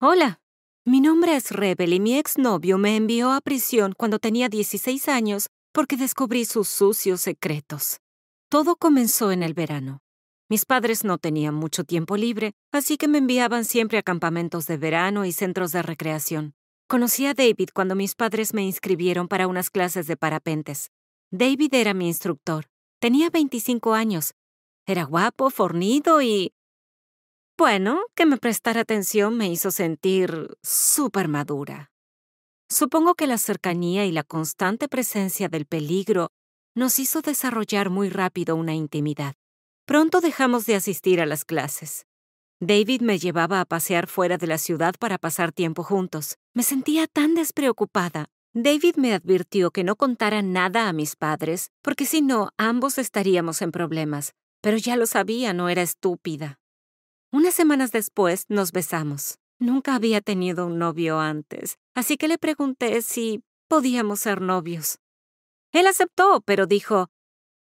Hola, mi nombre es Rebel y mi exnovio me envió a prisión cuando tenía 16 años porque descubrí sus sucios secretos. Todo comenzó en el verano. Mis padres no tenían mucho tiempo libre, así que me enviaban siempre a campamentos de verano y centros de recreación. Conocí a David cuando mis padres me inscribieron para unas clases de parapentes. David era mi instructor. Tenía 25 años. Era guapo, fornido y... Bueno, que me prestara atención me hizo sentir súper madura. Supongo que la cercanía y la constante presencia del peligro nos hizo desarrollar muy rápido una intimidad. Pronto dejamos de asistir a las clases. David me llevaba a pasear fuera de la ciudad para pasar tiempo juntos. Me sentía tan despreocupada. David me advirtió que no contara nada a mis padres, porque si no, ambos estaríamos en problemas. Pero ya lo sabía, no era estúpida. Unas semanas después nos besamos. Nunca había tenido un novio antes, así que le pregunté si podíamos ser novios. Él aceptó, pero dijo,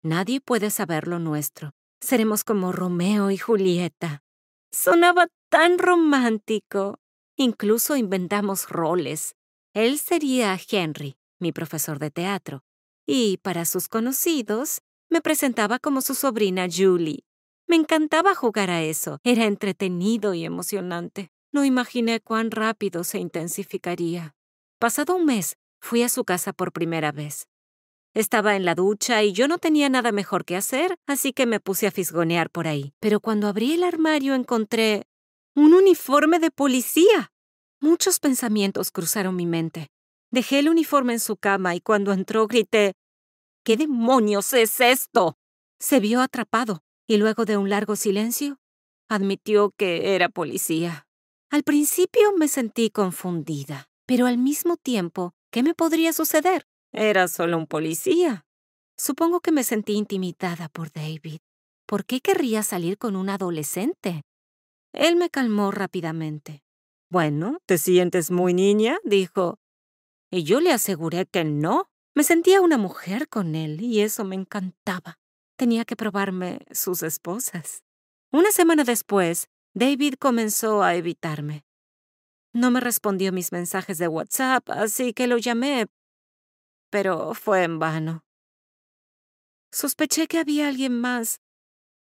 Nadie puede saber lo nuestro. Seremos como Romeo y Julieta. Sonaba tan romántico. Incluso inventamos roles. Él sería Henry, mi profesor de teatro, y para sus conocidos me presentaba como su sobrina Julie. Me encantaba jugar a eso, era entretenido y emocionante. No imaginé cuán rápido se intensificaría. Pasado un mes, fui a su casa por primera vez. Estaba en la ducha y yo no tenía nada mejor que hacer, así que me puse a fisgonear por ahí. Pero cuando abrí el armario encontré un uniforme de policía. Muchos pensamientos cruzaron mi mente. Dejé el uniforme en su cama y cuando entró grité, ¿Qué demonios es esto? Se vio atrapado y luego de un largo silencio, admitió que era policía. Al principio me sentí confundida, pero al mismo tiempo, ¿qué me podría suceder? Era solo un policía. Supongo que me sentí intimidada por David. ¿Por qué querría salir con un adolescente? Él me calmó rápidamente. Bueno, ¿te sientes muy niña? dijo. Y yo le aseguré que no. Me sentía una mujer con él y eso me encantaba. Tenía que probarme sus esposas. Una semana después, David comenzó a evitarme. No me respondió mis mensajes de WhatsApp, así que lo llamé, pero fue en vano. Sospeché que había alguien más,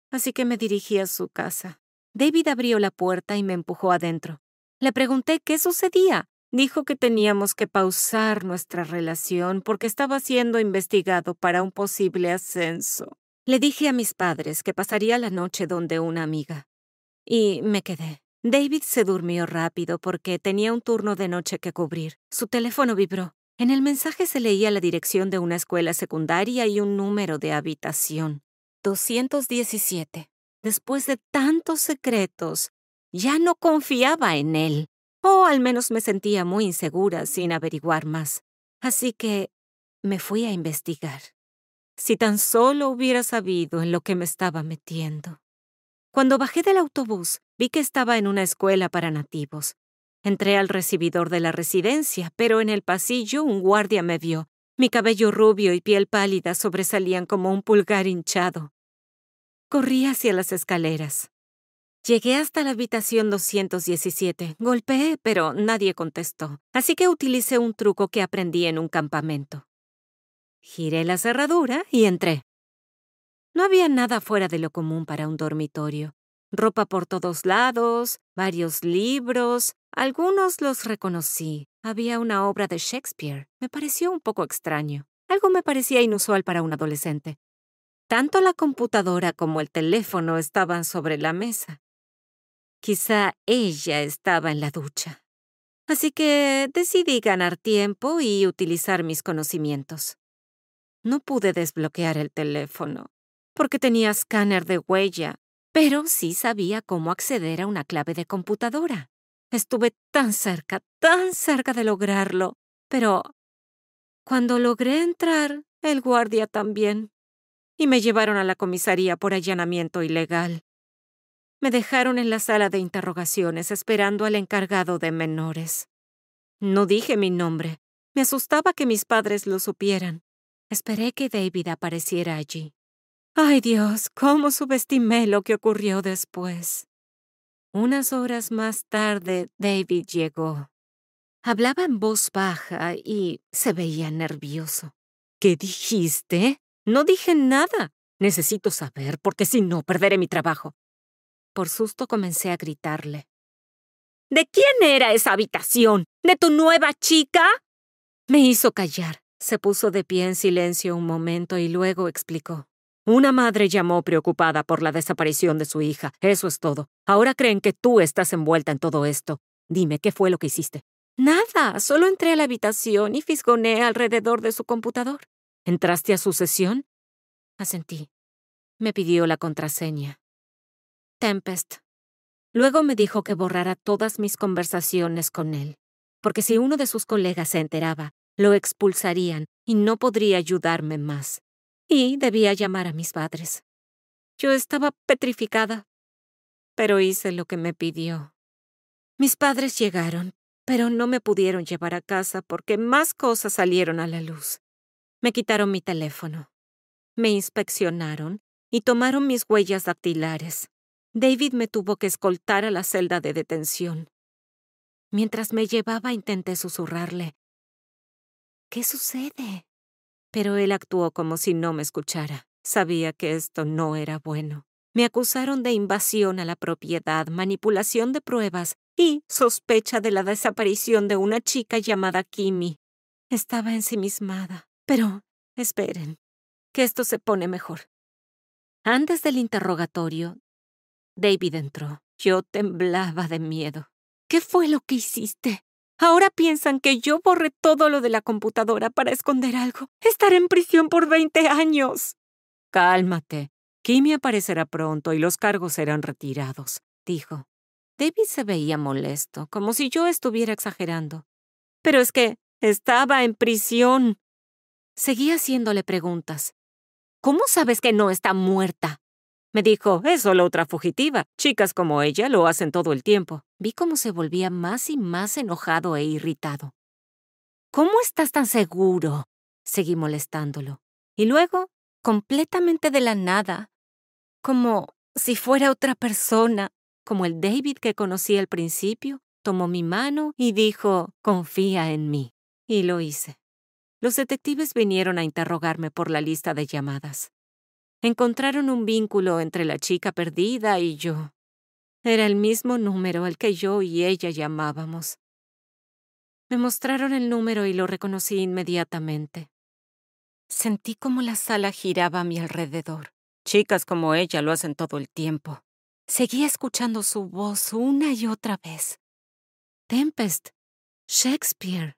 así que me dirigí a su casa. David abrió la puerta y me empujó adentro. Le pregunté qué sucedía. Dijo que teníamos que pausar nuestra relación porque estaba siendo investigado para un posible ascenso. Le dije a mis padres que pasaría la noche donde una amiga. Y me quedé. David se durmió rápido porque tenía un turno de noche que cubrir. Su teléfono vibró. En el mensaje se leía la dirección de una escuela secundaria y un número de habitación. 217. Después de tantos secretos, ya no confiaba en él. O al menos me sentía muy insegura sin averiguar más. Así que me fui a investigar. Si tan solo hubiera sabido en lo que me estaba metiendo. Cuando bajé del autobús, vi que estaba en una escuela para nativos. Entré al recibidor de la residencia, pero en el pasillo un guardia me vio. Mi cabello rubio y piel pálida sobresalían como un pulgar hinchado. Corrí hacia las escaleras. Llegué hasta la habitación 217. Golpeé, pero nadie contestó, así que utilicé un truco que aprendí en un campamento. Giré la cerradura y entré. No había nada fuera de lo común para un dormitorio ropa por todos lados, varios libros, algunos los reconocí. Había una obra de Shakespeare. Me pareció un poco extraño. Algo me parecía inusual para un adolescente. Tanto la computadora como el teléfono estaban sobre la mesa. Quizá ella estaba en la ducha. Así que decidí ganar tiempo y utilizar mis conocimientos. No pude desbloquear el teléfono, porque tenía escáner de huella pero sí sabía cómo acceder a una clave de computadora. Estuve tan cerca, tan cerca de lograrlo, pero cuando logré entrar, el guardia también, y me llevaron a la comisaría por allanamiento ilegal. Me dejaron en la sala de interrogaciones esperando al encargado de menores. No dije mi nombre. Me asustaba que mis padres lo supieran. Esperé que David apareciera allí. Ay Dios, cómo subestimé lo que ocurrió después. Unas horas más tarde, David llegó. Hablaba en voz baja y se veía nervioso. ¿Qué dijiste? No dije nada. Necesito saber, porque si no, perderé mi trabajo. Por susto comencé a gritarle. ¿De quién era esa habitación? ¿De tu nueva chica? Me hizo callar. Se puso de pie en silencio un momento y luego explicó. Una madre llamó preocupada por la desaparición de su hija. Eso es todo. Ahora creen que tú estás envuelta en todo esto. Dime, ¿qué fue lo que hiciste? Nada, solo entré a la habitación y fisgoneé alrededor de su computador. ¿Entraste a su sesión? Asentí. Me pidió la contraseña. Tempest. Luego me dijo que borrara todas mis conversaciones con él, porque si uno de sus colegas se enteraba, lo expulsarían y no podría ayudarme más. Y debía llamar a mis padres. Yo estaba petrificada, pero hice lo que me pidió. Mis padres llegaron, pero no me pudieron llevar a casa porque más cosas salieron a la luz. Me quitaron mi teléfono, me inspeccionaron y tomaron mis huellas dactilares. David me tuvo que escoltar a la celda de detención. Mientras me llevaba intenté susurrarle. ¿Qué sucede? Pero él actuó como si no me escuchara. Sabía que esto no era bueno. Me acusaron de invasión a la propiedad, manipulación de pruebas y sospecha de la desaparición de una chica llamada Kimi. Estaba ensimismada. Pero, esperen, que esto se pone mejor. Antes del interrogatorio, David entró. Yo temblaba de miedo. ¿Qué fue lo que hiciste? Ahora piensan que yo borré todo lo de la computadora para esconder algo. Estaré en prisión por 20 años. Cálmate. Kimi aparecerá pronto y los cargos serán retirados, dijo. David se veía molesto, como si yo estuviera exagerando. Pero es que estaba en prisión. Seguí haciéndole preguntas. ¿Cómo sabes que no está muerta? Me dijo, es solo otra fugitiva. Chicas como ella lo hacen todo el tiempo. Vi cómo se volvía más y más enojado e irritado. ¿Cómo estás tan seguro? Seguí molestándolo. Y luego, completamente de la nada, como si fuera otra persona, como el David que conocí al principio, tomó mi mano y dijo, confía en mí. Y lo hice. Los detectives vinieron a interrogarme por la lista de llamadas encontraron un vínculo entre la chica perdida y yo. Era el mismo número al que yo y ella llamábamos. Me mostraron el número y lo reconocí inmediatamente. Sentí como la sala giraba a mi alrededor. Chicas como ella lo hacen todo el tiempo. Seguía escuchando su voz una y otra vez. Tempest, Shakespeare.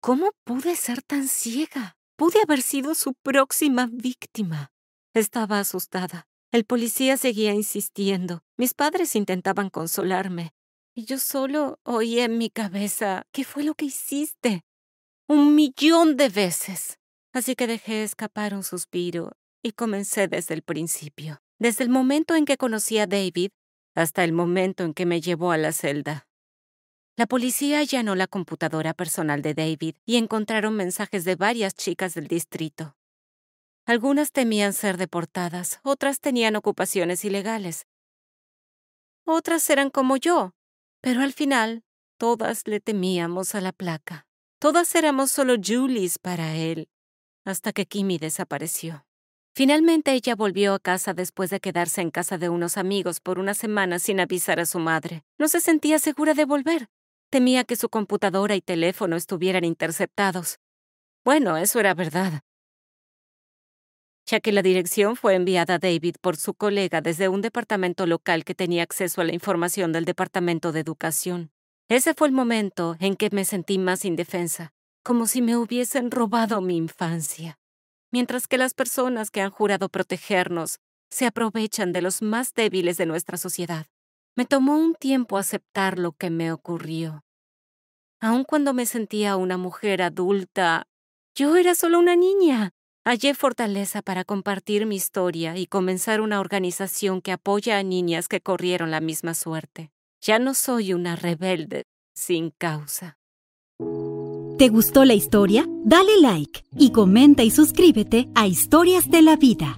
¿Cómo pude ser tan ciega? Pude haber sido su próxima víctima. Estaba asustada. El policía seguía insistiendo. Mis padres intentaban consolarme. Y yo solo oí en mi cabeza, ¿qué fue lo que hiciste? Un millón de veces. Así que dejé escapar un suspiro y comencé desde el principio. Desde el momento en que conocí a David hasta el momento en que me llevó a la celda. La policía allanó la computadora personal de David y encontraron mensajes de varias chicas del distrito. Algunas temían ser deportadas, otras tenían ocupaciones ilegales. Otras eran como yo, pero al final todas le temíamos a la placa. Todas éramos solo Julies para él, hasta que Kimi desapareció. Finalmente ella volvió a casa después de quedarse en casa de unos amigos por una semana sin avisar a su madre. No se sentía segura de volver. Temía que su computadora y teléfono estuvieran interceptados. Bueno, eso era verdad ya que la dirección fue enviada a David por su colega desde un departamento local que tenía acceso a la información del Departamento de Educación. Ese fue el momento en que me sentí más indefensa, como si me hubiesen robado mi infancia. Mientras que las personas que han jurado protegernos se aprovechan de los más débiles de nuestra sociedad. Me tomó un tiempo aceptar lo que me ocurrió. Aun cuando me sentía una mujer adulta, yo era solo una niña. Hallé fortaleza para compartir mi historia y comenzar una organización que apoya a niñas que corrieron la misma suerte. Ya no soy una rebelde sin causa. ¿Te gustó la historia? Dale like y comenta y suscríbete a Historias de la Vida.